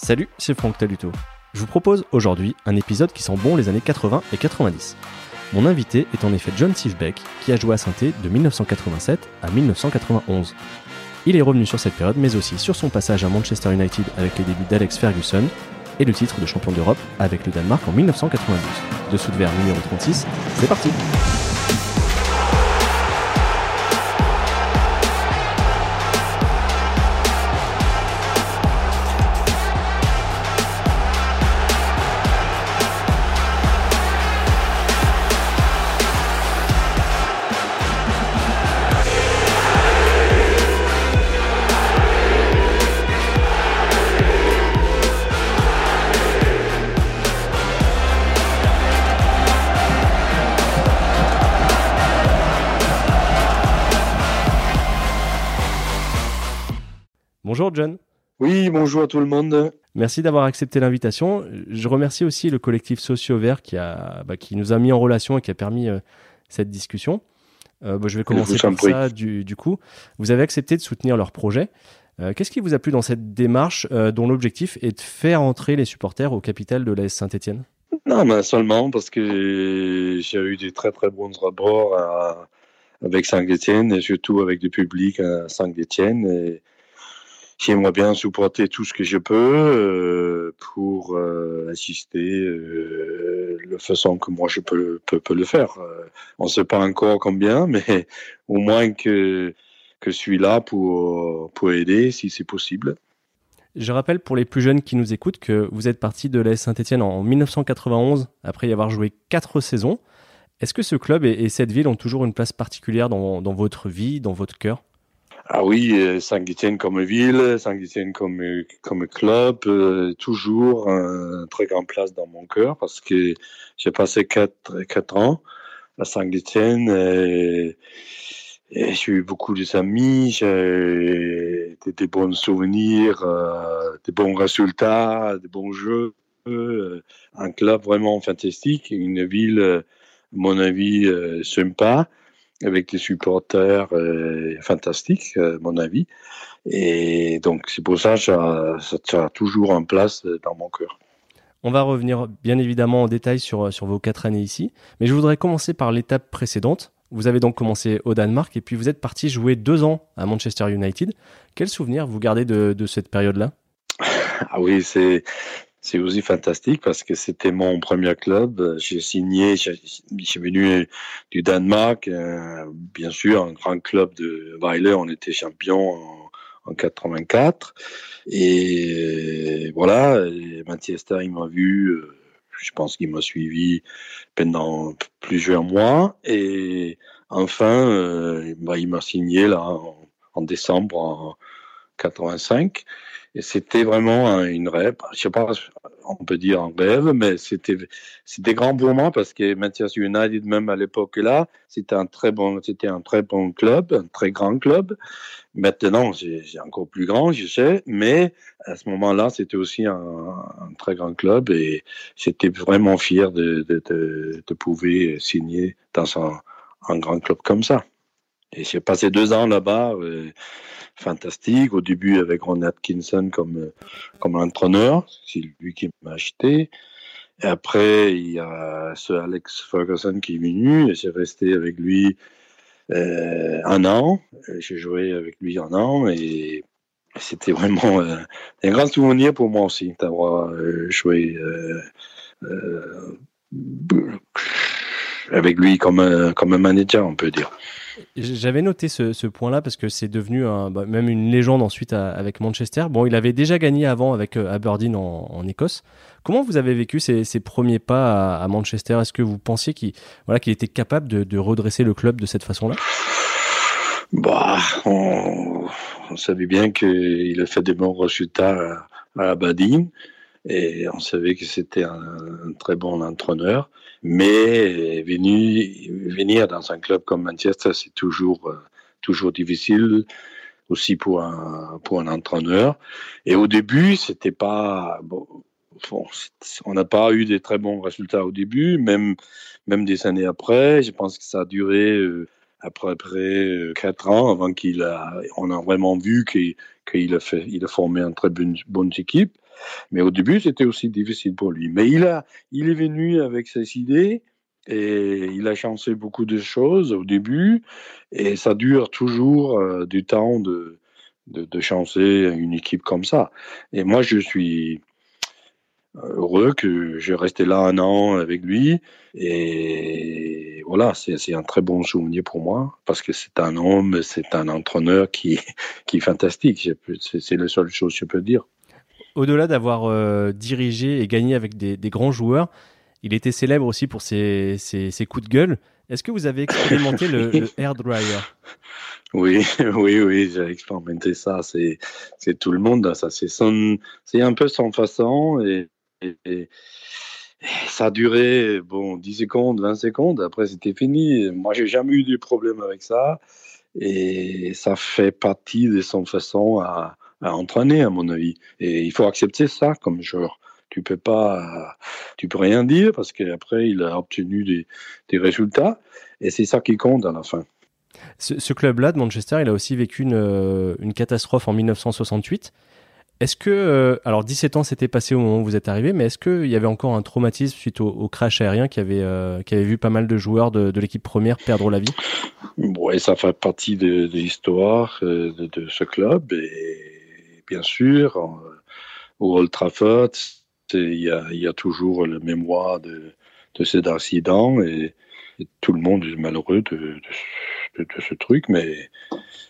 Salut, c'est Franck Taluto. Je vous propose aujourd'hui un épisode qui sent bon les années 80 et 90. Mon invité est en effet John Sivbeck, qui a joué à Sainté de 1987 à 1991. Il est revenu sur cette période, mais aussi sur son passage à Manchester United avec les débuts d'Alex Ferguson et le titre de champion d'Europe avec le Danemark en 1992. Dessous de verre numéro 36, c'est parti! Bonjour John. Oui, bonjour à tout le monde. Merci d'avoir accepté l'invitation. Je remercie aussi le collectif Socio Vert qui, a, bah, qui nous a mis en relation et qui a permis euh, cette discussion. Euh, bah, je vais commencer par ça du, coup. Vous avez accepté de soutenir leur projet. Euh, qu'est-ce qui vous a plu dans cette démarche dont l'objectif est de faire entrer les supporters au capital de l'AS Saint-Etienne? Non, mais seulement parce que j'ai eu des très très bons rapports avec Saint-Etienne et surtout avec le public à Saint-Etienne. Et j'aimerais bien supporter tout ce que je peux euh, pour euh, assister euh, la façon que moi je peux, le faire. Euh, on ne sait pas encore combien, mais au moins que, je suis là pour, aider si c'est possible. Je rappelle pour les plus jeunes qui nous écoutent que vous êtes parti de l'AS Saint-Etienne en 1991 après y avoir joué quatre saisons. Est-ce que ce club et, cette ville ont toujours une place particulière dans votre vie, dans votre cœur? Ah oui, euh, Saint-Étienne comme ville, Saint-Étienne comme, comme club, euh, toujours un très grand place dans mon cœur parce que j'ai passé quatre, quatre ans à Saint-Étienne et, j'ai eu beaucoup d'amis, j'ai des, des bons souvenirs, euh, des bons résultats, des bons jeux, un club vraiment fantastique, une ville, à mon avis, sympa avec des supporters euh, fantastiques, à mon avis. Et donc, c'est pour ça que ça, ça, toujours en place dans mon cœur. On va revenir bien évidemment en détail sur, sur vos quatre années ici, mais je voudrais commencer par l'étape précédente. Vous avez donc commencé au Danemark et puis vous êtes parti jouer deux ans à Manchester United. Quel souvenir vous gardez de, de cette période-là? Ah oui, c'est c'est aussi fantastique parce que c'était mon premier club. J'ai signé, suis venu du Danemark, euh, bien sûr, un grand club de Weiler, on était champion en, en 84. Et voilà, et Manchester, il m'a vu, euh, je pense qu'il m'a suivi pendant plusieurs mois. Et enfin, euh, bah, il m'a signé là en, en décembre en 85. C'était vraiment une rêve. Je sais pas, on peut dire un rêve, mais c'était c'était grand pour moi parce que Manchester United, même à l'époque là, c'était un très bon, c'était un très bon club, un très grand club. Maintenant, c'est encore plus grand, je sais, mais à ce moment-là, c'était aussi un, très grand club et j'étais vraiment fier de, pouvoir signer dans un grand club comme ça. Et j'ai passé deux ans là-bas, euh, fantastique. Au début avec Ron Atkinson comme, euh, comme entraîneur, c'est lui qui m'a acheté. Et après, il y a ce Alex Ferguson qui est venu et j'ai resté avec lui euh, un an. J'ai joué avec lui un an et c'était vraiment euh, un grand souvenir pour moi aussi d'avoir euh, joué avec lui comme, comme un manager, on peut dire. J'avais noté ce, point-là parce que c'est devenu bah, même une légende ensuite avec Manchester. Bon, il avait déjà gagné avant avec euh, Aberdeen en, Écosse. Comment vous avez vécu ces, premiers pas à, Manchester? Est-ce que vous pensiez qu'il était capable de, redresser le club de cette façon-là? Bah, on, savait bien qu'il a fait des bons résultats à Aberdeen et on savait que c'était un, très bon entraîneur. Mais venir, venir dans un club comme Manchester, c'est toujours, euh, toujours difficile aussi pour un, pour un entraîneur. Et au début, c'était pas, bon, on n'a pas eu des très bons résultats au début, même, même des années après. Je pense que ça a duré euh, après, après quatre ans, avant qu'il a, on a vraiment vu qu'il a fait, il a formé une très bonne, bonne équipe. Mais au début, c'était aussi difficile pour lui. Mais il a, il est venu avec ses idées et il a changé beaucoup de choses au début et ça dure toujours euh, du temps de, de, changer une équipe comme ça. Et moi, je suis heureux que j'ai resté là un an avec lui. Et voilà, c'est un très bon souvenir pour moi parce que c'est un homme, c'est un entraîneur qui, qui est fantastique. C'est la seule chose que je peux dire. Au-delà d'avoir euh, dirigé et gagné avec des, des, grands joueurs, il était célèbre aussi pour ses, ses, ses coups de gueule. Est-ce que vous avez expérimenté le, le hair dryer oui, oui, oui, j'ai expérimenté ça. C'est, c'est tout le monde. Ça, c'est son, c'est un peu son façon et, et, ça a duré bon 10 secondes, 20 secondes. Après, c'était fini. Moi, j'ai jamais eu de problème avec ça et ça fait partie de son façon à, à entraîner, à mon avis. Et il faut accepter ça comme joueur tu peux pas, tu peux rien dire parce qu'après il a obtenu des, des résultats et c'est ça qui compte à la fin. Ce, club-là de Manchester, il a aussi vécu une, euh, une catastrophe en 1968. Est-ce que, euh, alors 17 ans s'était passé au moment où vous êtes arrivé, mais est-ce qu'il y avait encore un traumatisme suite au, crash aérien qui avait, euh, qui avait vu pas mal de joueurs de, de l'équipe première perdre la vie? Oui, ça fait partie de, de l'histoire de, de, ce club. Et bien sûr, au Old Trafford, il y a, y a, toujours le mémoire de, de cet incident et, tout le monde est malheureux de, de, ce truc, mais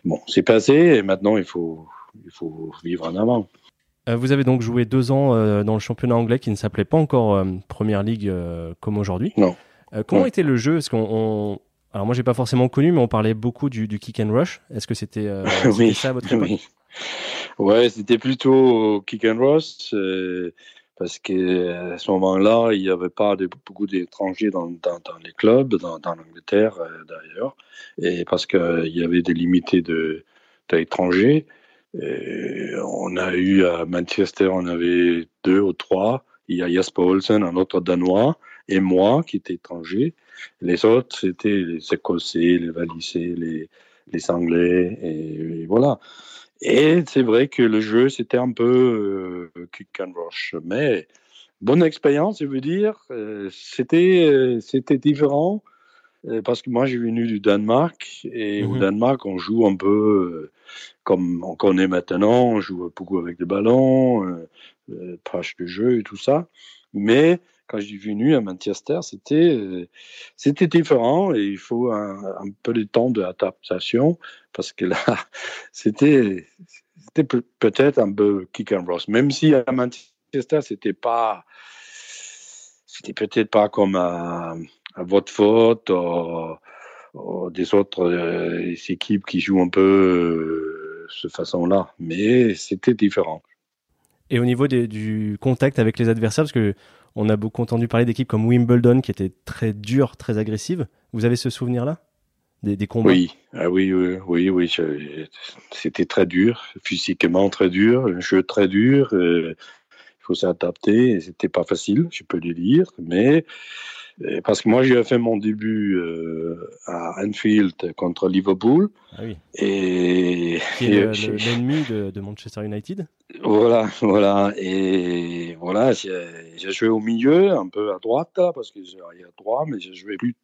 bon, c'est passé et maintenant il faut, il faut vivre en avant. Euh, vous avez donc joué deux ans euh, dans le championnat anglais qui ne s'appelait pas encore euh, Première Ligue comme aujourd'hui. Non. comment était le jeu? Qu'on alors moi j'ai pas forcément connu, mais on parlait beaucoup du, du kick and rush. Est-ce que c'était oui, ça votre époque? oui. Ouais, c'était plutôt kick and rush parce qu'à ce moment-là, il n'y avait pas beaucoup d'étrangers dans, les clubs, dans, l'Angleterre d'ailleurs, et parce qu'il y avait des limités d'étrangers. On a eu à Manchester, on avait deux ou trois. Il y a Jasper Olsen, un autre Danois, et moi qui était étranger. Les autres, c'était les Écossais, les Valissais, les, les Anglais, et voilà. Et c'est vrai que le jeu, c'était un peu euh, kick and rush. Mais bonne expérience, je veux dire. Euh, c'était, euh, c'était différent parce que moi, j'ai venu du Danemark. Et au mhm. Danemark, on joue un peu comme on connaît maintenant. On joue beaucoup avec des ballons, page de jeu et tout ça. Mais quand je suis venu à Manchester, c'était euh, c'était différent et il faut un, peu de temps d'adaptation parce que là, c'était c'était peut-être un peu kick and roll. Même si à Manchester, c'était pas c'était peut-être pas comme à, à Watford ou, des autres euh, équipes qui jouent un peu euh, de cette façon-là, mais c'était différent. Et au niveau du contact avec les adversaires, parce que on a beaucoup entendu parler d'équipes comme Wimbledon qui étaient très dures, très agressives. Vous avez ce souvenir-là? Des, combats? Oui, ah oui, oui, oui. C'était très dur, physiquement très dur, un jeu très dur. Euh, il faut s'adapter. C'était pas facile, je peux le dire, mais parce que moi, j'ai fait mon début euh, à Anfield contre Liverpool. Ah oui. Et, l'ennemi de, de, Manchester United. Voilà, voilà. Et voilà, j'ai joué au milieu, un peu à droite, parce que j'ai à droit, mais j'ai joué plus,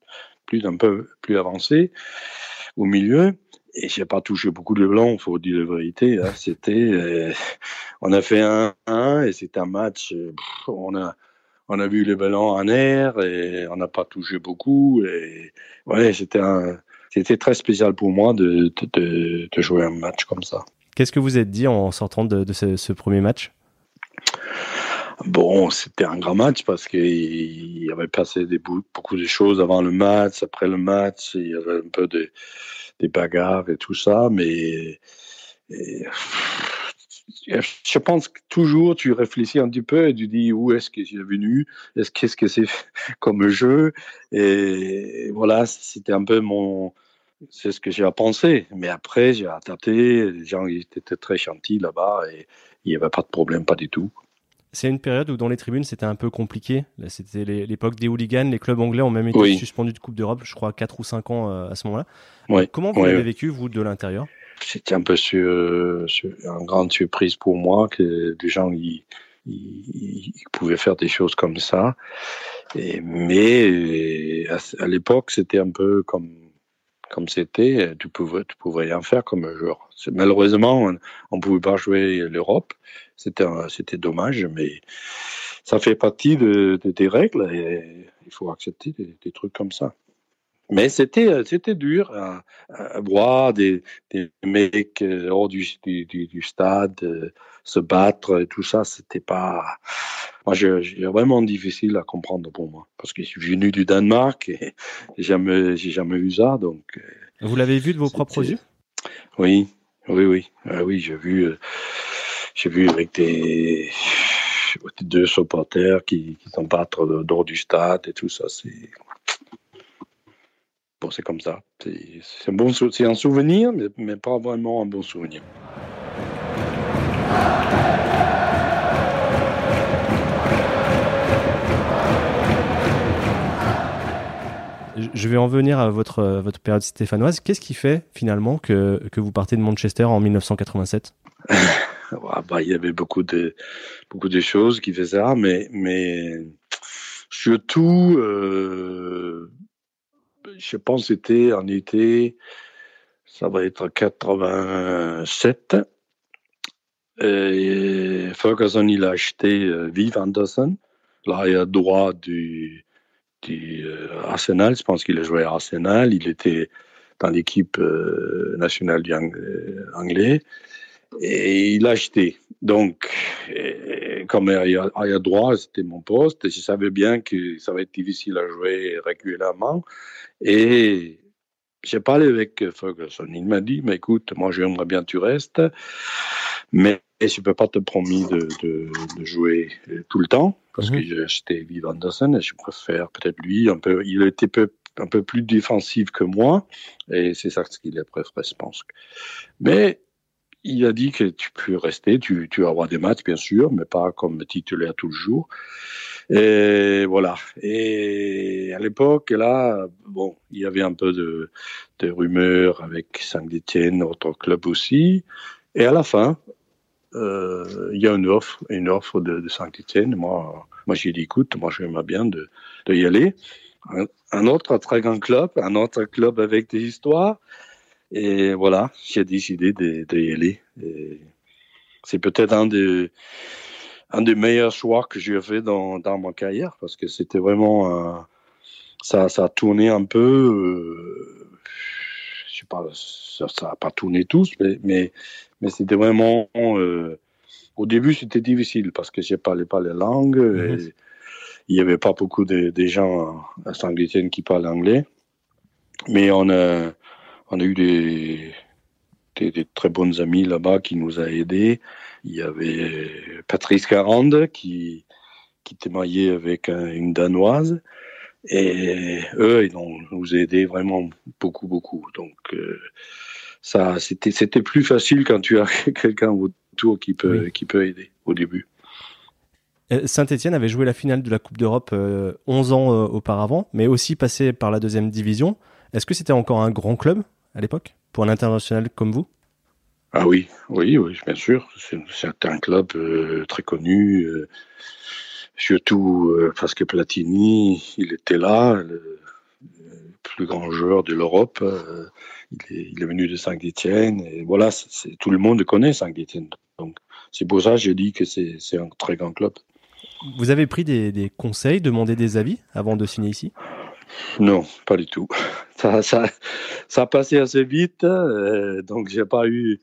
plus un peu plus avancé au milieu. Et j'ai pas touché beaucoup de blanc, faut dire la vérité. Hein. C'était, euh, on a fait un 1 et c'était un match. on a on a vu les ballons en air et on n'a pas touché beaucoup. Et ouais, c'était un, c'était très spécial pour moi de, de, de, jouer un match comme ça. Qu'est-ce que vous êtes dit en sortant de, de ce, ce, premier match? Bon, c'était un grand match parce qu'il y avait passé des, beaucoup de choses avant le match, après le match, il y avait un peu de, des bagarres et tout ça, mais et, je pense que toujours tu réfléchis un petit peu et tu dis où est-ce que j'ai venu, est-ce qu'est-ce que c'est comme jeu? Et voilà, c'était un peu mon c'est ce que j'ai pensé. Mais après, j'ai adapté. Les gens étaient très gentils là-bas et il n'y avait pas de problème, pas du tout. C'est une période où dans les tribunes c'était un peu compliqué. C'était l'époque des hooligans. Les clubs anglais ont même été suspendus de Coupe d'Europe, je crois 4 ou 5 ans euh, à ce moment-là. Comment vous l'avez vécu, vous, de l'intérieur? C'était un peu sur, une grande surprise pour moi que des gens ils, pouvaient faire des choses comme ça. Mais à l'époque, c'était un peu comme comme c'était, tu pouvais, tu pouvais rien faire comme joueur. Malheureusement, on ne pouvait pas jouer l'Europe. C'était, c'était dommage, mais ça fait partie de, des règles et il faut accepter des, trucs comme ça. Mais c'était, c'était dur à, voir des, des, mecs euh, hors du, du, du stade euh, se battre et tout ça. C'était pas. Moi, j'ai vraiment difficile à comprendre pour moi parce que je suis venu du Danemark et j'ai jamais, j'ai jamais vu ça. Donc. Euh, Vous l'avez vu de vos propres yeux? Oui, oui, oui, ah oui. J'ai vu, j'ai vu avec des deux supporters qui, qui sont battre dehors du stade et tout ça. C'est bon, c'est comme ça. C'est un bon, c'est un souvenir, mais, mais pas vraiment un bon souvenir. Je vais en venir à votre, votre période stéphanoise. Qu'est-ce qui fait finalement que, que vous partez de Manchester en 1987 bah, Il y avait beaucoup de, beaucoup de choses qui faisaient ça, mais, mais surtout, euh, je pense c'était en été, ça va être 87. Et Ferguson, il a acheté euh, Viv Anderson, l'arrière droit du, du euh, Arsenal. Je pense qu'il a joué à Arsenal. Il était dans l'équipe euh, nationale du anglais. Et il a acheté. Donc, comme arrière, droit, c'était mon poste. Je savais bien que ça va être difficile à jouer régulièrement. Et j'ai parlé avec Ferguson. Il m'a dit, mais écoute, moi j'aimerais bien que tu restes, mais je ne peux pas te promettre de, de, jouer tout le temps, parce que mhm. j'ai acheté Viv Anderson et je préfère peut-être lui, un peu, il était peu, un peu plus défensif que moi, et c'est ça qu'il a préféré, je pense. Mais il a dit que tu peux rester, tu, tu vas avoir des matchs, bien sûr, mais pas comme titulaire toujours. Et voilà. Et à l'époque, là, bon, il y avait un peu de, rumeurs avec Saint-Étienne, notre club aussi. Et à la fin, euh, il y a une offre, une offre de, de Saint-Étienne. Moi, moi j'ai dit, écoute, moi j'aimerais bien de, de y aller. Un, autre très grand club, un autre club avec des histoires. Et voilà, j'ai décidé de, de, y aller. C'est peut-être un des, un des meilleurs choix que j'ai fait dans, dans ma carrière parce que c'était vraiment, euh, ça, ça a tourné un peu. Euh, je sais pas, ça n'a pas tourné tous, mais, mais, mais c'était vraiment. Euh, au début, c'était difficile parce que je ne parlais pas les langues. Mhm. il n'y avait pas beaucoup de, gens à Saint-Étienne qui parlent anglais. Mais on a, on a eu des, des, très bonnes amis là-bas qui nous a aidés. Il y avait Patrice Carande qui, qui était marié avec une Danoise. Et eux, ils ont nous aidé vraiment beaucoup, beaucoup. Donc, euh, ça, c'était, c'était plus facile quand tu as quelqu'un autour qui peut, qui peut aider au début. Euh, Saint-Etienne avait joué la finale de la Coupe d'Europe 11 euh, ans auparavant, mais aussi passé par la deuxième division. Est-ce que c'était encore un grand club? À l'époque? Pour un international comme vous? Ah oui, oui, oui, bien sûr. C'est un club très connu surtout euh, parce que Platini, il était là, le, plus grand joueur de l'Europe. Euh, il, est, venu de Saint-Étienne. Et voilà, tout le monde connaît Saint-Étienne. Donc, c'est pour ça que j'ai dit que c'est un très grand club. Vous avez pris des, conseils, demandé des avis avant de signer ici? Non, pas du tout. Ça, ça, ça a passé assez vite, euh, donc j'ai pas eu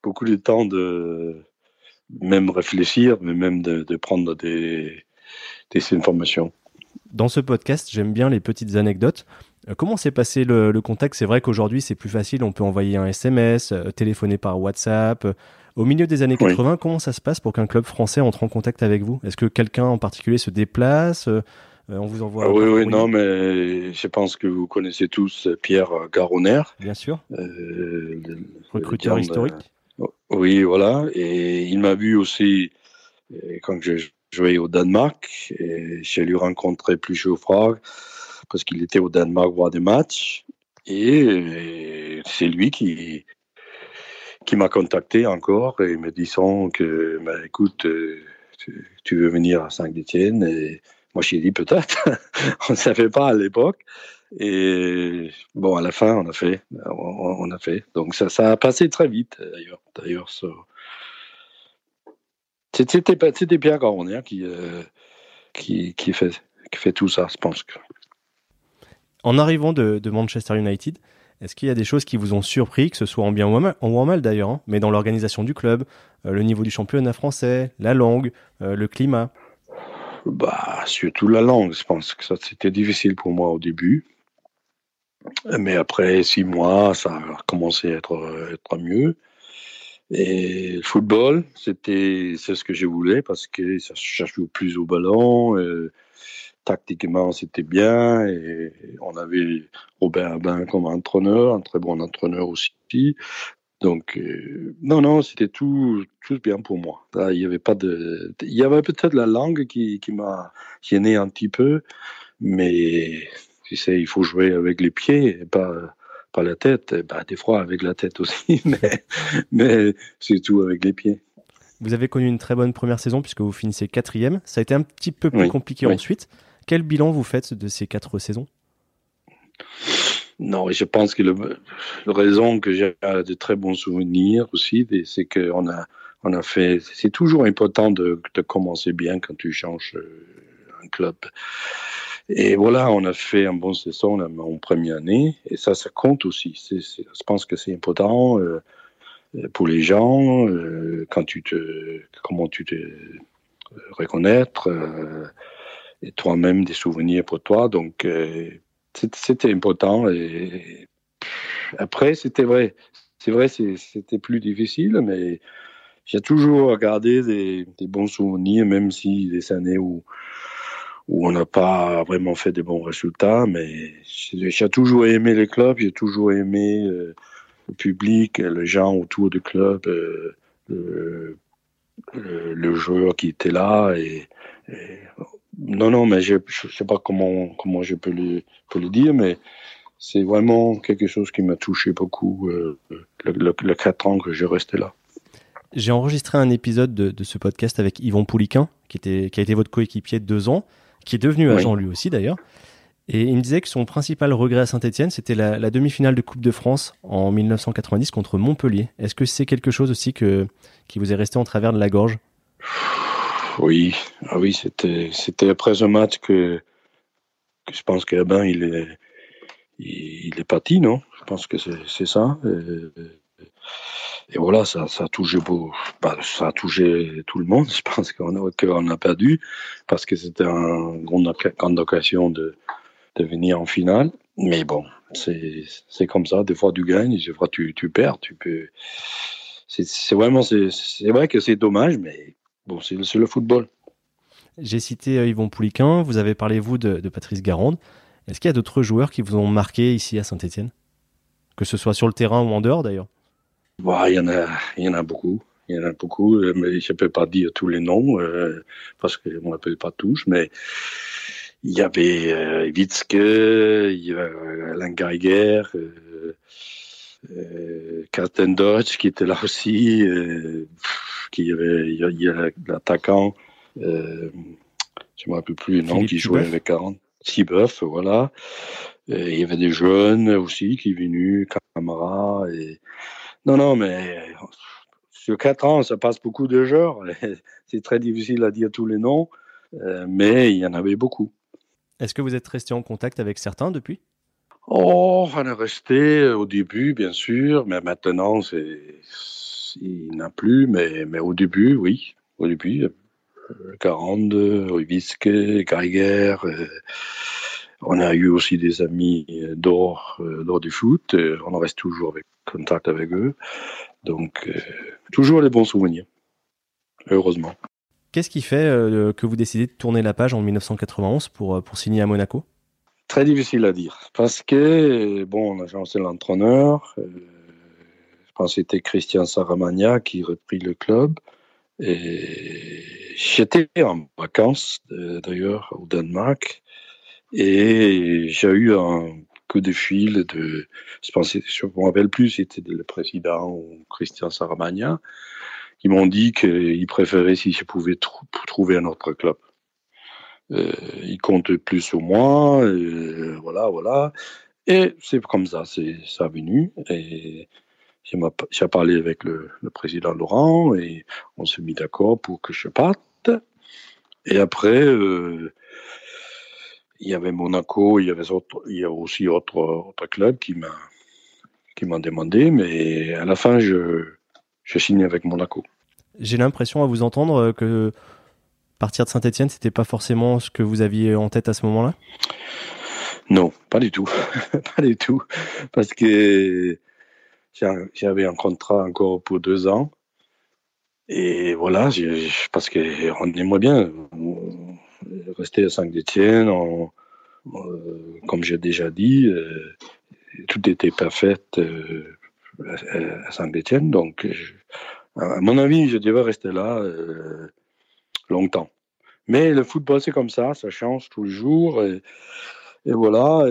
beaucoup de temps de même réfléchir, mais même de prendre des, des informations. Dans ce podcast, j'aime bien les petites anecdotes. Euh, comment s'est passé le, contact? C'est vrai qu'aujourd'hui, c'est plus facile. On peut envoyer un SMS, euh, téléphoner par WhatsApp. Au milieu des années 80, comment ça se passe pour qu'un club français entre en contact avec vous? Est-ce que quelqu'un en particulier se déplace euh, On vous envoie. Ah oui, oui, non, mais je pense que vous connaissez tous Pierre Garonner. Bien sûr. Recruteur historique. Oui, voilà. Et il m'a vu aussi quand je jouais au Danemark, et j'ai lui rencontré plus Geoffroy parce qu'il était au Danemark voir des matchs. Et c'est lui qui, qui m'a contacté encore et me disant que, bah, écoute, euh, tu, veux venir à Saint-Étienne Et moi, j'ai dit peut-être. on ne savait pas à l'époque. Et bon, à la fin, on a fait. On, a fait. Donc ça, a passé très vite, d'ailleurs. D'ailleurs, c'était Pierre Garonier qui, euh, qui, fait, tout ça, je pense. En arrivant de, Manchester United, est-ce qu'il y a des choses qui vous ont surpris, que ce soit en bien ou en mal, d'ailleurs, hein, mais dans l'organisation du club, euh, le niveau du championnat français, la langue, euh, le climat? Bah, Surtout la langue, je pense que ça c'était difficile pour moi au début. Mais après six mois, ça a commencé à être, être mieux. Et le football, c'était c'est ce que je voulais parce que ça cherche plus au ballon. Euh, tactiquement, c'était bien. On avait Robert Abin comme entraîneur, un très bon entraîneur aussi. Donc, euh, non, non, c'était tout, tout bien pour moi. il y avait pas de, il y avait peut-être la langue qui, qui m'a gêné un petit peu, mais tu sais, il faut jouer avec les pieds et pas, pas la tête. Bah, des fois avec la tête aussi, mais, mais c'est tout avec les pieds. Vous avez connu une très bonne première saison puisque vous finissez quatrième. Ça a été un petit peu plus compliqué ensuite. Quel bilan vous faites de ces quatre saisons? Non, je pense que le, la raison que j'ai de très bons souvenirs aussi, c'est qu'on a, on a fait. C'est toujours important de, de, commencer bien quand tu changes euh, un club. Et voilà, on a fait un bon saison en première année, et ça, ça compte aussi. je pense que c'est important euh, pour les gens euh, quand tu te, comment tu te reconnaître et toi-même des souvenirs pour toi. Donc, euh, c'était important. Et après, c'était vrai. C'est vrai, c'était plus difficile, mais j'ai toujours gardé des, bons souvenirs, même si des années où, où on n'a pas vraiment fait des bons résultats. Mais j'ai toujours aimé les clubs, j'ai toujours aimé euh, le public, les gens autour du club, euh, le, joueur qui était là. Et non, non, mais je ne sais pas comment, comment je peux le, le dire, mais c'est vraiment quelque chose qui m'a touché beaucoup euh, le, le, 4 ans que je restais là. J'ai enregistré un épisode de, ce podcast avec Yvon Pouliquin, qui, était, qui a été votre coéquipier de deux ans, qui est devenu agent lui aussi d'ailleurs. Et il me disait que son principal regret à Saint-Etienne, c'était la, demi-finale de Coupe de France en 1990 contre Montpellier. Est-ce que c'est quelque chose aussi que, qui vous est resté en travers de la gorge? Oui, ah oui, c'était c'était après ce match que, que je pense qu'Abin il est il, est parti, non? Je pense que c'est ça. Et, voilà, ça, ça a touché beau, bah, ça a touché tout le monde. Je pense qu'on a, qu'on a perdu parce que c'était une grande, grande occasion de, de venir en finale. Mais bon, c'est comme ça. Des fois, tu gagnes, des fois, tu, tu perds. Tu peux. C'est vraiment, c'est vrai que c'est dommage, mais Bon, c'est le football. J'ai cité euh, Yvon Pouliquin, vous avez parlé, vous, de, Patrice Garande. Est-ce qu'il y a d'autres joueurs qui vous ont marqué ici à Saint-Etienne Que ce soit sur le terrain ou en dehors, d'ailleurs? Bah, Il y, en a, y en a beaucoup. Il y en a beaucoup, euh, mais je ne peux pas dire tous les noms euh, parce qu'on ne m'appelle pas tous. Mais il y avait euh, Witzke, il y avait Alain Geiger, euh, Carsten Deutsch qui était là aussi qui avait, il y a, l'attaquant, euh, je ne me rappelle plus le nom, qui jouait avec 40. Sibeuf, voilà. il y avait des jeunes aussi qui venus, Camara. Et... Non, non, mais sur quatre ans, ça passe beaucoup de joueurs. C'est très difficile à dire tous les noms, euh, mais il y en avait beaucoup. Est-ce que vous êtes resté en contact avec certains depuis? Oh, on est resté au début, bien sûr, mais maintenant, c'est il n'a plus, mais, mais au début, oui. Au début, 42, Rubisque, Geiger. Euh, on a eu aussi des amis d'or, euh, d'or du foot. Euh, on reste toujours avec contact avec eux. Donc, toujours les bons souvenirs. Heureusement. Qu'est-ce qui fait que vous décidez de tourner la page en 1991 pour, pour signer à Monaco? Très difficile à dire. Parce que, bon, on a changé l'entraîneur. Euh, c'était Christian Saramagna qui reprit le club. Et j'étais en vacances d'ailleurs au Danemark et j'ai eu un coup de fil de, je pense, je me rappelle plus, c'était le président ou Christian Saramagna, qui m'ont dit qu'ils préféraient si je pouvais trouver un autre club. Euh, ils comptent plus sur moi, et voilà, voilà. Et c'est comme ça, c'est ça venu. Et j'ai parlé avec le, président Laurent et on s'est mis d'accord pour que je parte. Et après, euh, il y avait Monaco, il y avait il y a aussi autre, autre club qui m'a qui m'a demandé, mais à la fin, je, je signe avec Monaco. J'ai l'impression à vous entendre que partir de Saint-Etienne, c'était pas forcément ce que vous aviez en tête à ce moment-là? Non, pas du tout. pas du tout. Parce que j'avais un contrat encore pour deux ans. Et voilà, parce qu'on aimerait bien rester à Saint-Etienne, euh, comme j'ai déjà dit, euh, tout était parfait euh, à Saint-Etienne. Donc, à mon avis, je devais rester là longtemps. Mais le football, c'est comme ça, ça change tous les jours. Et, voilà,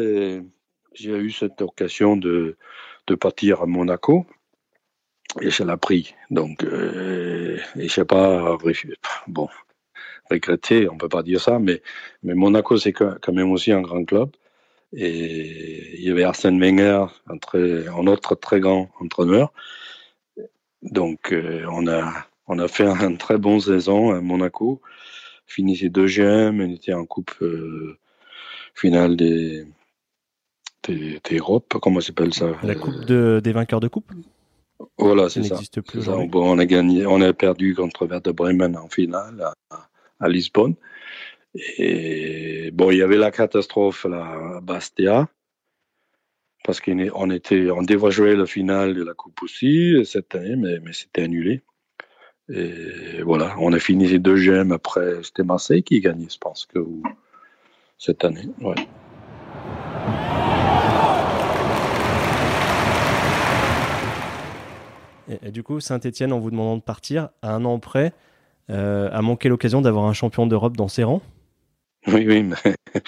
j'ai eu cette occasion de, de partir à Monaco. Et je l'ai pris. Donc, et je sais pas, bon, regretter, on peut pas dire ça, mais, mais Monaco, c'est quand même aussi un grand club. Et il y avait Arsène Wenger, un, très, un autre très grand entraîneur. Donc, euh, on, a, on a fait une très bonne saison à Monaco. Finissait deuxième, on était en coupe euh, finale des, des, des comment s'appelle ça La coupe de, des vainqueurs de coupe Voilà, c'est ça. n'existe plus. on a gagné, on a perdu contre Werder Bremen en finale à Lisbonne. Et bon, il y avait la catastrophe à Bastia, parce qu'on était, on devait jouer le final de la Coupe aussi cette année, mais, mais c'était annulé. Et voilà, on a fini deuxième après, c'était Marseille qui gagnait, je pense, que cette année. Ouais. Et, du coup, Saint-Etienne, en vous demandant de partir, à un an près, euh, a manqué l'occasion d'avoir un champion d'Europe dans ses rangs. Oui, oui, mais...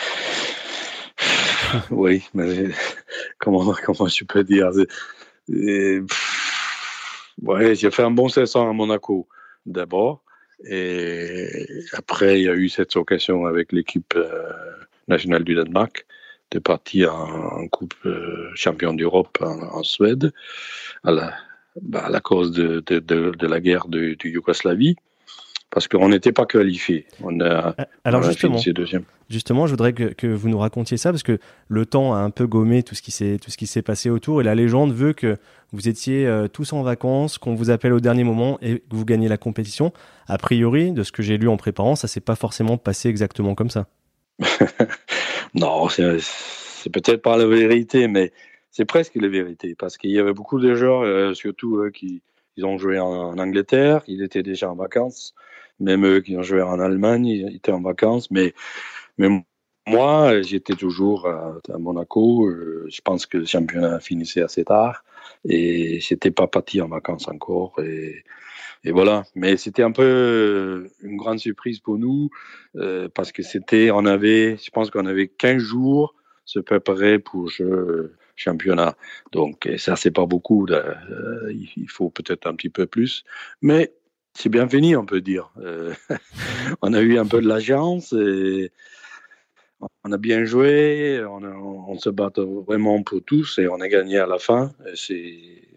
oui, mais comment, comment je peux dire? Ouais, J'ai fait un bon saison à Monaco d'abord, et après il y a eu cette occasion avec l'équipe euh, nationale du Danemark de partir en, Coupe euh, champion d'Europe en, Suède à la, bah, à la cause de, de, de, la guerre de, Yougoslavie parce qu'on n'était pas qualifié. On a, euh, Alors justement, justement, je voudrais que, vous nous racontiez ça parce que le temps a un peu gommé tout ce qui s'est tout ce qui s'est passé autour et la légende veut que vous étiez euh, tous en vacances, qu'on vous appelle au dernier moment et que vous gagnez la compétition. A priori, de ce que j'ai lu en préparant, ça s'est pas forcément passé exactement comme ça. non, c'est peut-être pas la vérité, mais c'est presque la vérité parce qu'il y avait beaucoup de joueurs, euh, surtout qui ils ont joué en, Angleterre, ils étaient déjà en vacances. Même eux qui ont joué en Allemagne, ils étaient en vacances. Mais, mais moi, j'étais toujours à, Monaco. Euh, je pense que le championnat finissait assez tard et j'étais pas parti en vacances encore. Et, et voilà. Mais c'était un peu une grande surprise pour nous euh, parce que c'était, on avait, je pense qu'on avait 15 jours se préparer pour le championnat. Donc, ça, c'est pas beaucoup. Euh, il faut peut-être un petit peu plus. Mais c'est bien fini, on peut dire. Euh, on a eu un peu de l'agence et on a bien joué, on, se bat vraiment pour tous et on a gagné à la fin.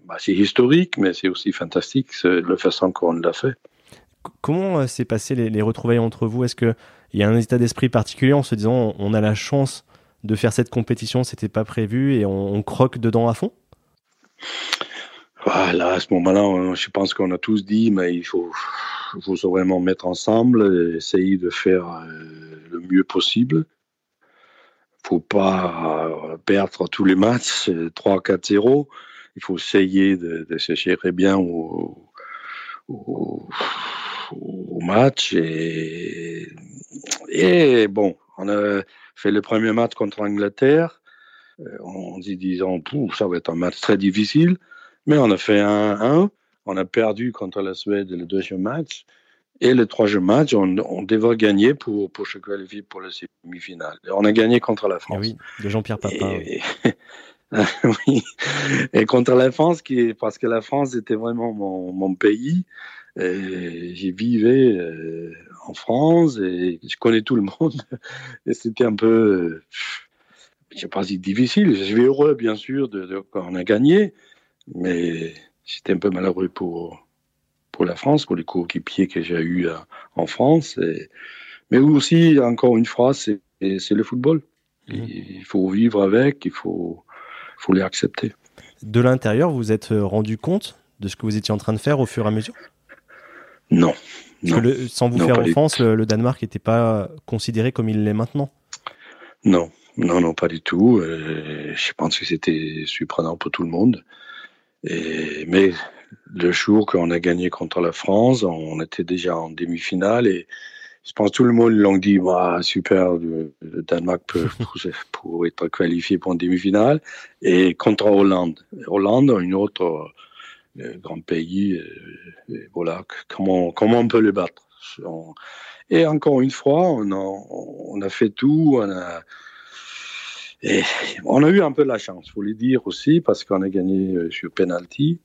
Bah, c'est historique, mais c'est aussi fantastique le façon qu'on l'a fait. Comment euh, s'est passé les, retrouvailles entre vous? Est-ce qu'il y a un état d'esprit particulier en se disant on a la chance de faire cette compétition, c'était pas prévu et on croque dedans à fond? Voilà, à ce moment-là, je pense qu'on a tous dit, mais il faut, faut vraiment mettre ensemble essayer de faire euh, le mieux possible. Faut pas euh, perdre tous les matchs 3-4-0. Il faut essayer de, de se gérer bien au, match. Et, bon, on a fait le premier match contre l'Angleterre. Euh, on dit, disons, ça va être un match très difficile. Mais on a fait un 1 on a perdu contre la Suède le deuxième match. Et le troisième match, on, on devait gagner pour, pour se qualifier pour la semi-finale. On a gagné contre la France. oui, de Jean-Pierre Papin. Et, oui. et contre la France, qui, parce que la France était vraiment mon, mon pays. J'y vivais euh, en France et je connais tout le monde. Et c'était un peu, je sais pas si difficile. Je suis heureux, bien sûr, de, de quand on a gagné, mais j'étais un peu malheureux pour, pour la France, pour les coéquipiers que j'ai eu euh, en France. Et, mais aussi, encore une fois, c'est le football. Mmh. Il faut vivre avec, il faut, faut les accepter. De l'intérieur, vous êtes rendu compte de ce que vous étiez en train de faire au fur et à mesure? Non. Parce que le, sans vous Non, faire offense, le, le Danemark n'était pas considéré comme il l'est maintenant. Non, non, non, pas du tout. Euh, je pense que c'était surprenant pour tout le monde. Et, mais le jour qu'on a gagné contre la France, on était déjà en demi-finale et je pense que tout le monde l'ont dit, Ouah, super, le, le Danemark peut pour, pour être qualifié pour une demi-finale. Et contre Hollande, Hollande, une autre euh, grand pays, euh, voilà, comment, comment on peut le battre. Et encore une fois, on a, on a fait tout, on a, et on a eu un peu la chance, faut le dire aussi, parce qu'on a gagné euh, sur penalty.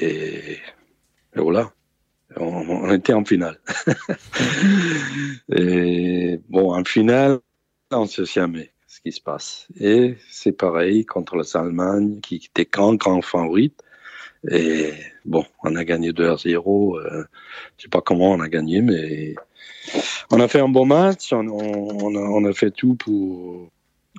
Et, voilà, on, on était en finale. et bon, en finale, on ne sait jamais ce qui se passe. Et c'est pareil contre l'Allemagne, qui était grand, grand favorite. Et bon, on a gagné 2 à 0. Euh, je sais pas comment on a gagné, mais on a fait un bon match. On, on, a, on a fait tout pour,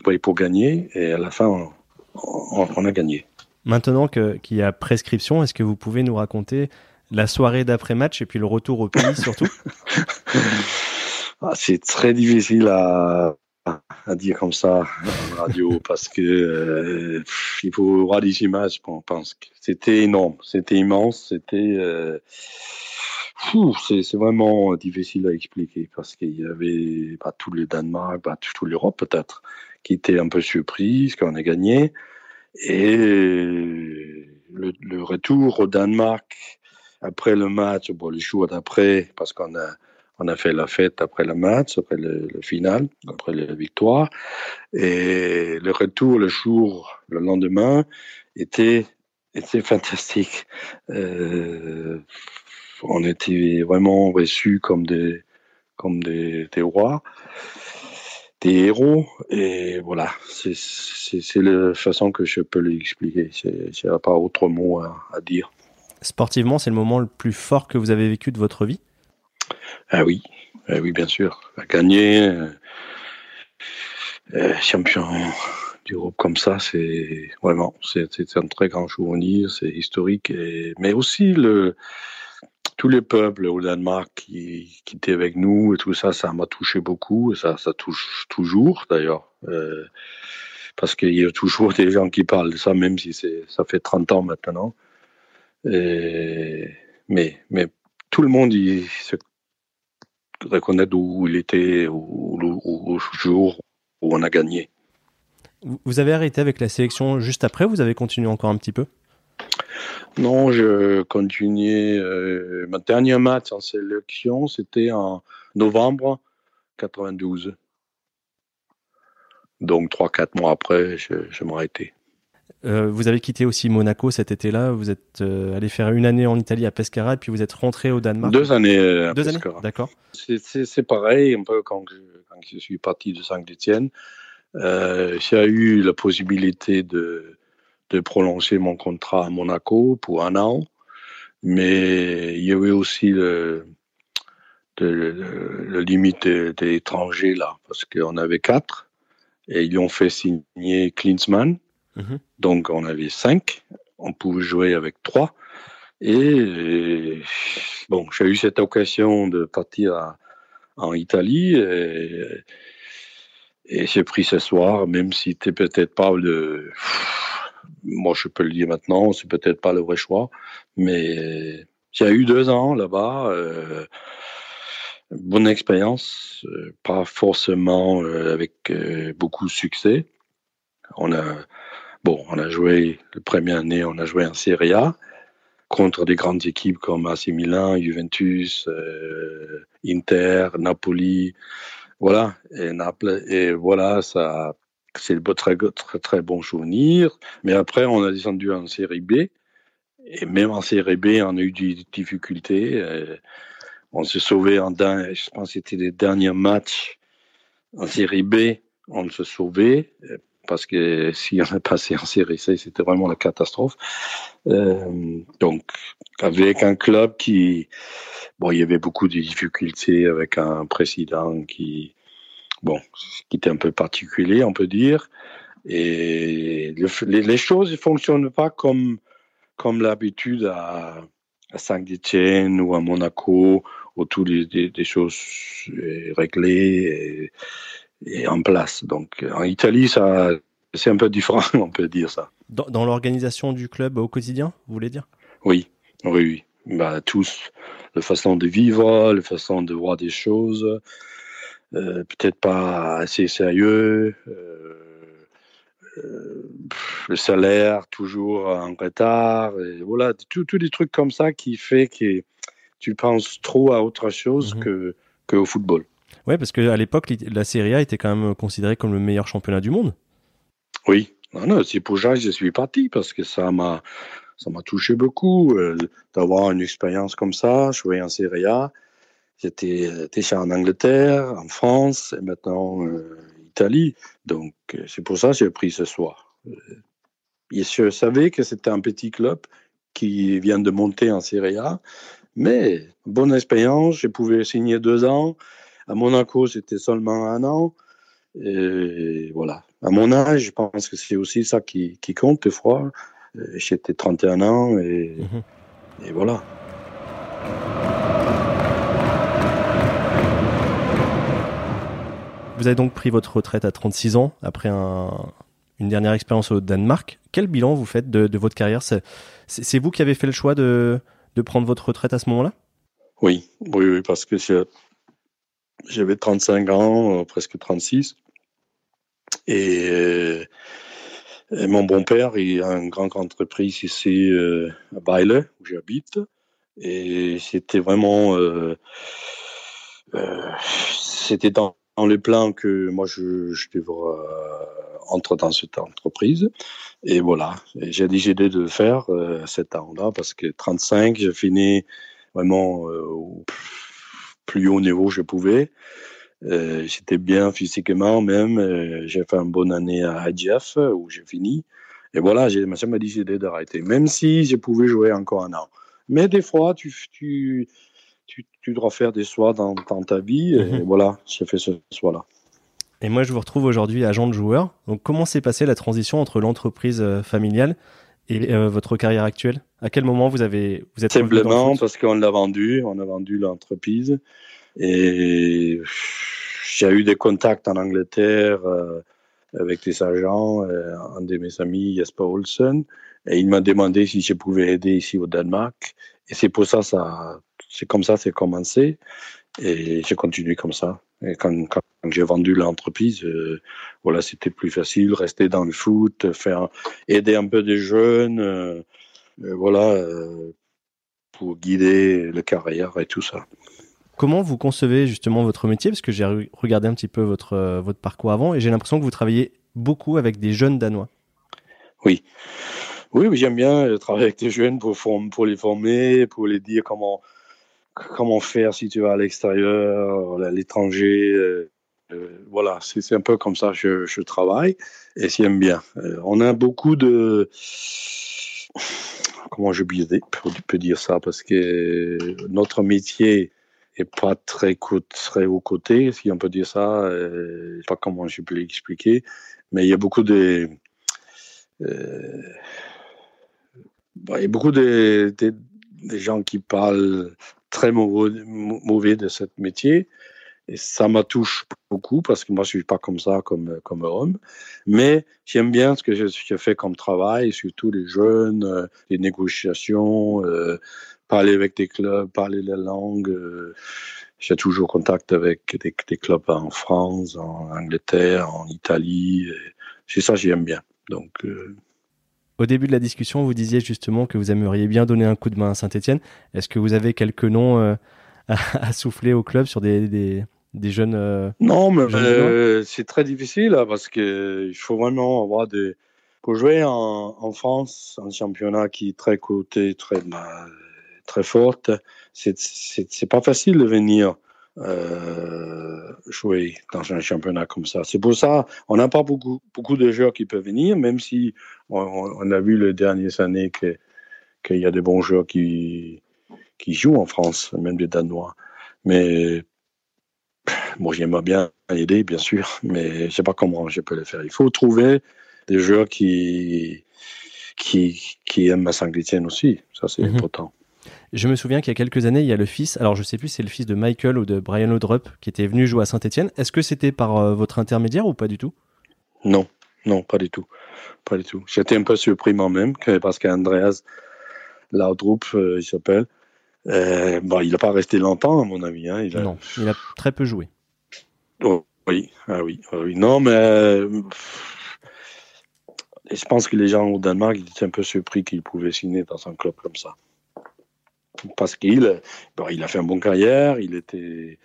oui, pour gagner. Et à la fin, on, a gagné. Maintenant que- qu'il y a prescription, est-ce que vous pouvez nous raconter la soirée d'après-match et puis le retour au pays surtout? Ah, c'est très difficile à, à dire comme ça en radio parce que euh, il faut voir des images. On pense que c'était énorme, c'était immense, c'était. Euh, c'est c'est vraiment difficile à expliquer parce qu'il y avait pas tout le Danemark, pas toute l'Europe peut-être, qui était un peu surprise quand on a gagné. Et le, le retour au Danemark après le match, bon, les jours d'après, parce qu'on a on a fait la fête après le match, après le, le final, après la victoire. Et le retour, le jour, le lendemain, était, était fantastique. Euh, on était vraiment reçus comme des, comme des, rois, des héros. Et voilà, c'est la façon que je peux l'expliquer. N'y a pas autre mot à dire. Sportivement, c'est le moment le plus fort que vous avez vécu de votre vie? Ah oui, ah oui, bien sûr. À gagner, euh, euh, champion d'Europe comme ça, c'est vraiment, c'est un très grand souvenir, c'est historique. Et, mais aussi le, tous les peuples au Danemark qui, qui étaient avec nous et tout ça, ça m'a touché beaucoup. Et ça, ça touche toujours d'ailleurs. Euh, parce qu'il y a toujours des gens qui parlent de ça, même si ça fait 30 ans maintenant. Mais, mais tout le monde il reconnaît d'où il était au, jour où on a gagné. Vous- avez arrêté avec la sélection juste après Vous avez continué encore un petit peu? Non, je continuais. Euh, mon dernier match en sélection, c'était en novembre 92. Donc, 3-4 mois après, je, je m'arrêtais. Euh, Vous avez quitté aussi Monaco cet été-là. Vous êtes euh, allé faire une année en Italie à Pescara et puis vous êtes rentré au Danemark. Deux années euh, à Deux années. D'accord. C'est- pareil, un peu quand je, quand je suis parti de Saint-Étienne. Euh, j'ai eu la possibilité de, de prolonger mon contrat à Monaco pour un an, mais il y avait aussi le, le, le- le limite des des étrangers là, parce qu'on avait quatre, et ils ont fait signer Klinsmann, Mhm. donc on avait cinq, on pouvait jouer avec trois. Et bon, j'ai eu cette occasion de partir en Italie et, j'ai pris ce soir, même si c'était peut-être pas le. Moi, je peux le dire maintenant, c'est peut-être pas le vrai choix, mais j'ai eu deux ans là-bas. euh, bonne expérience, euh, pas forcément euh, avec beaucoup de succès. On a, bon, on a joué, la première année, on a joué en Serie A. contre des grandes équipes comme AC Milan, Juventus, Inter, Napoli. Voilà, et Naples. Et voilà, ça, c'est le très, très, très bon souvenir. Mais après, on a descendu en série B. Et même en série B, on a eu des difficultés. on s'est sauvé en je pense que c'était les derniers matchs en série B. On se sauvait parce que si on est passé en série C, c'était vraiment la catastrophe. Euh, donc, avec un club qui, bon, il y avait beaucoup de difficultés avec un président qui, bon, qui était un peu particulier, on peut dire. Et les, choses ne fonctionnent pas comme, comme l'habitude à, Saint-Étienne ou à Monaco, où toutes les, des, choses réglées et, en place. Donc en Italie, ça, c'est un peu différent, on peut dire ça. Dans, dans l'organisation du club au quotidien, vous voulez dire? Oui, oui, oui. Bah, tous, la façon de vivre, la façon de voir des choses, euh, peut-être pas assez sérieux, euh, euh, le salaire toujours en retard, et voilà, tous des trucs comme ça qui fait que tu penses trop à autre chose mhm. que qu'au football. Ouais, parce qu'à l'époque, la Serie A était quand même considérée comme le meilleur championnat du monde. Oui, non, c'est pour ça que je suis parti, parce que ça m'a ça m'a touché beaucoup d'avoir une expérience comme ça, jouer en Serie A. J'étais déjà en Angleterre, en France et maintenant euh, Italie. Donc euh, c'est pour ça que j'ai pris ce soir. Euh, et je savais que c'était un petit club qui vient de monter en Serie A, mais bonne expérience. Je pouvais signer deux ans. À Monaco, c'était seulement un an. Et voilà. À mon âge, je pense que c'est aussi ça qui, qui compte des fois. J'étais 31 ans et, mhm. et voilà. Vous avez donc pris votre retraite à 36 ans après une dernière expérience au Danemark. Quel bilan vous faites de, votre carrière? C'est vous qui avez fait le choix de, prendre votre retraite à ce moment-là? Oui, oui, oui, parce que j'avais 35 ans, euh, presque 36. Et, mon bon-père, il a une grande entreprise ici euh, à Baile, où j'habite. Et c'était vraiment. Euh, c'était dans dans les plans que moi je, je devrais euh, entrer dans cette entreprise. Et voilà, j'ai décidé de le faire euh, cet an-là parce que 35, j'ai fini vraiment euh, plus haut niveau que je pouvais. J'étais bien physiquement même. j'ai fait une bonne année à IGF où j'ai fini. Et voilà, j'ai jamais décidé d'arrêter, même si je pouvais jouer encore un an. Mais des fois, tu, tu, tu, dois faire des choix dans, ta vie. Et mhm. voilà, j'ai fait ce choix-là. Et moi, je vous retrouve aujourd'hui agent de joueur. Donc, comment s'est passée la transition entre l'entreprise euh, familiale et euh, votre carrière actuelle À quel moment vous avez vous êtes simplement parce qu'on l'a vendu, on a vendu l'entreprise. Et j'ai eu des contacts en Angleterre euh, avec des agents, un de mes amis Jesper Olsen, et il m'a demandé si je pouvais aider ici au Danemark. Et c'est pour ça ça c'est comme ça c'est commencé et j'ai continué comme ça. Et quand, quand j'ai vendu l'entreprise, euh, voilà, c'était plus facile, rester dans le foot, faire aider un peu des jeunes, euh, euh, voilà, pour guider la carrière et tout ça. Comment vous concevez justement votre métier? Parce que j'ai regardé un petit peu votre, votre parcours avant et j'ai l'impression que vous travaillez beaucoup avec des jeunes Danois. Oui. Oui, j'aime bien travailler avec des jeunes pour, pour les former, pour les dire comment, comment faire si tu vas à l'extérieur, à l'étranger. Euh, euh, voilà, c'est un peu comme ça que je, travaille et j'aime bien. Euh, on a beaucoup de. Comment je peux dire ça Parce que notre métier est pas très, très haut côté, si on peut dire ça. Je sais pas comment je peux l'expliquer, mais il y a beaucoup de. Bah, il y a beaucoup de gens qui parlent très mauvais, de ce métier. Et ça me touche beaucoup parce que moi, je suis pas comme ça comme, comme homme. Mais j'aime bien ce que je, fais comme travail, surtout les jeunes, euh, les négociations, euh, parler avec des clubs, parler la langue. Euh, j'ai toujours contact avec des, des, clubs en France, en Angleterre, en Italie. C'est ça, j'aime bien. Donc, Au début de la discussion, vous disiez justement que vous aimeriez bien donner un coup de main à Saint-Etienne. Est-ce que vous avez quelques noms euh, à, souffler au club sur des, des, jeunes euh, Non, mais euh, c'est très difficile hein, parce qu'il faut vraiment avoir des. Pour jouer en, en, France, un championnat qui est très coté, très, très forte, c'est pas facile de venir euh, jouer dans un championnat comme ça. C'est pour ça on n'a pas beaucoup, beaucoup de joueurs qui peuvent venir, même si on, a vu les dernières années qu'il que y a des bons joueurs qui, qui jouent en France, même des Danois. Mais bon, j'aimerais bien aider, bien sûr, mais je ne sais pas comment je peux le faire. Il faut trouver des joueurs qui, qui, qui aiment ma saint aussi. Ça, c'est mhm. important. Je me souviens qu'il y a quelques années, il y a le fils, alors je sais plus si c'est le fils de Michael ou de Brian Laudrup qui était venu jouer à Saint-Etienne. Est-ce que c'était par euh, votre intermédiaire ou pas du tout? Non, non, pas du tout. Pas du tout. J'étais un peu surpris moi-même parce qu'Andreas Laudrup, euh, il s'appelle, euh, bon, il n'a pas resté longtemps, à mon avis. Hein. Il a... Non, il a très peu joué. Oh, oui, ah oui, ah oui. Non, mais je pense que les gens au Danemark étaient un peu surpris qu'il pouvait signer dans un club comme ça parce qu'il il a fait une bonne carrière, il était,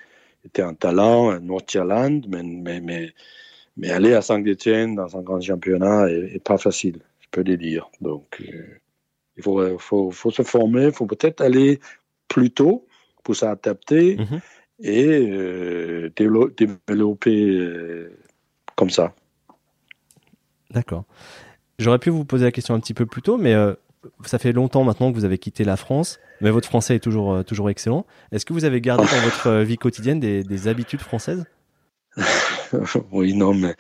était un talent, un Nordirland, mais, mais, mais, mais, aller à Saint-Etienne dans un grand championnat est, pas facile, je peux le dire. Donc, euh, il faut, faut, faut, se former, il faut peut-être aller plus tôt pour s'adapter mhm. et euh, développer euh, comme ça. D'accord. J'aurais pu vous poser la question un petit peu plus tôt, mais ça fait longtemps maintenant que vous avez quitté la France, mais votre français est toujours, euh, toujours excellent. Est-ce que vous avez gardé dans votre euh, vie quotidienne des, habitudes françaises? Oui, non, mais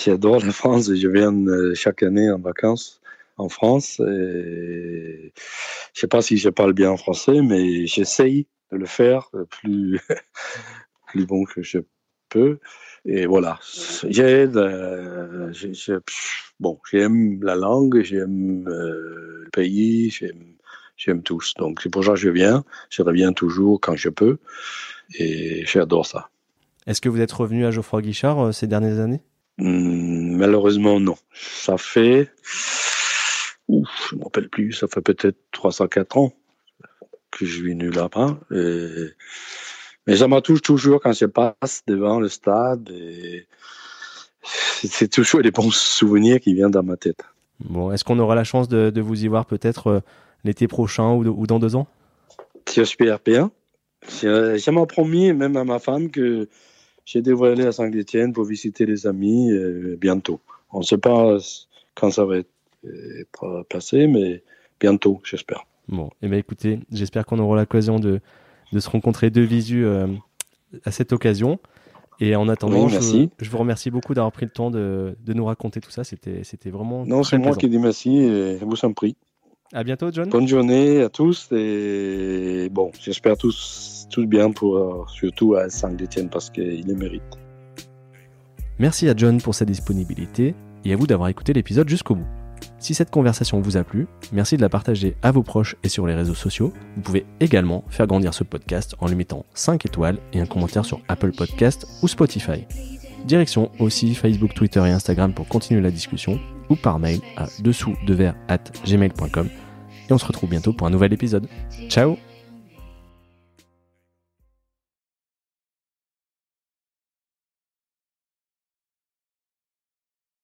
j'adore la France. Je viens euh, chaque année en vacances en France. Et je sais pas si je parle bien français, mais j'essaye de le faire plus, plus bon que je peux. Et voilà, j'aide. Euh, bon, j'aime la langue, j'aime euh, le pays, j'aime tous. Donc c'est pour ça que je viens. Je reviens toujours quand je peux. Et j'adore ça. Est-ce que vous êtes revenu à Geoffroy Guichard euh, ces dernières années? Hmm, Malheureusement, non. Ça fait. Ouf, je ne me rappelle plus. Ça fait peut-être 304 ans que je suis venu là-bas. Et mais ça m'a toujours quand je passe devant le stade. C'est toujours des bons souvenirs qui viennent dans ma tête. Bon, est-ce qu'on aura la chance de, vous y voir peut-être euh, l'été prochain ou, dans deux ans? J'espère bien. J'ai m'en promis, même à ma femme, que j'ai dévoilé à Saint-Étienne pour visiter les amis euh, bientôt. On ne sait pas quand ça va être, être passé, mais bientôt, j'espère. Bon, et eh bien écoutez, j'espère qu'on aura l'occasion de, de se rencontrer de visu euh, à cette occasion. Et en attendant, je, je, vous remercie beaucoup d'avoir pris le temps de, de, nous raconter tout ça. C'était, c'était vraiment. Non, c'est moi qui dis merci et vous en prie. À bientôt, John. Bonne journée à tous et bon, j'espère tous, tous bien pour euh, surtout à Saint-Étienne parce qu'il les mérite. Merci à John pour sa disponibilité et à vous d'avoir écouté l'épisode jusqu'au bout. Si cette conversation vous a plu, merci de la partager à vos proches et sur les réseaux sociaux. Vous pouvez également faire grandir ce podcast en lui mettant 5 étoiles et un commentaire sur Apple Podcast ou Spotify. Direction aussi Facebook, Twitter et Instagram pour continuer la discussion ou par mail à dessous de at gmail.com. Et on se retrouve bientôt pour un nouvel épisode. Ciao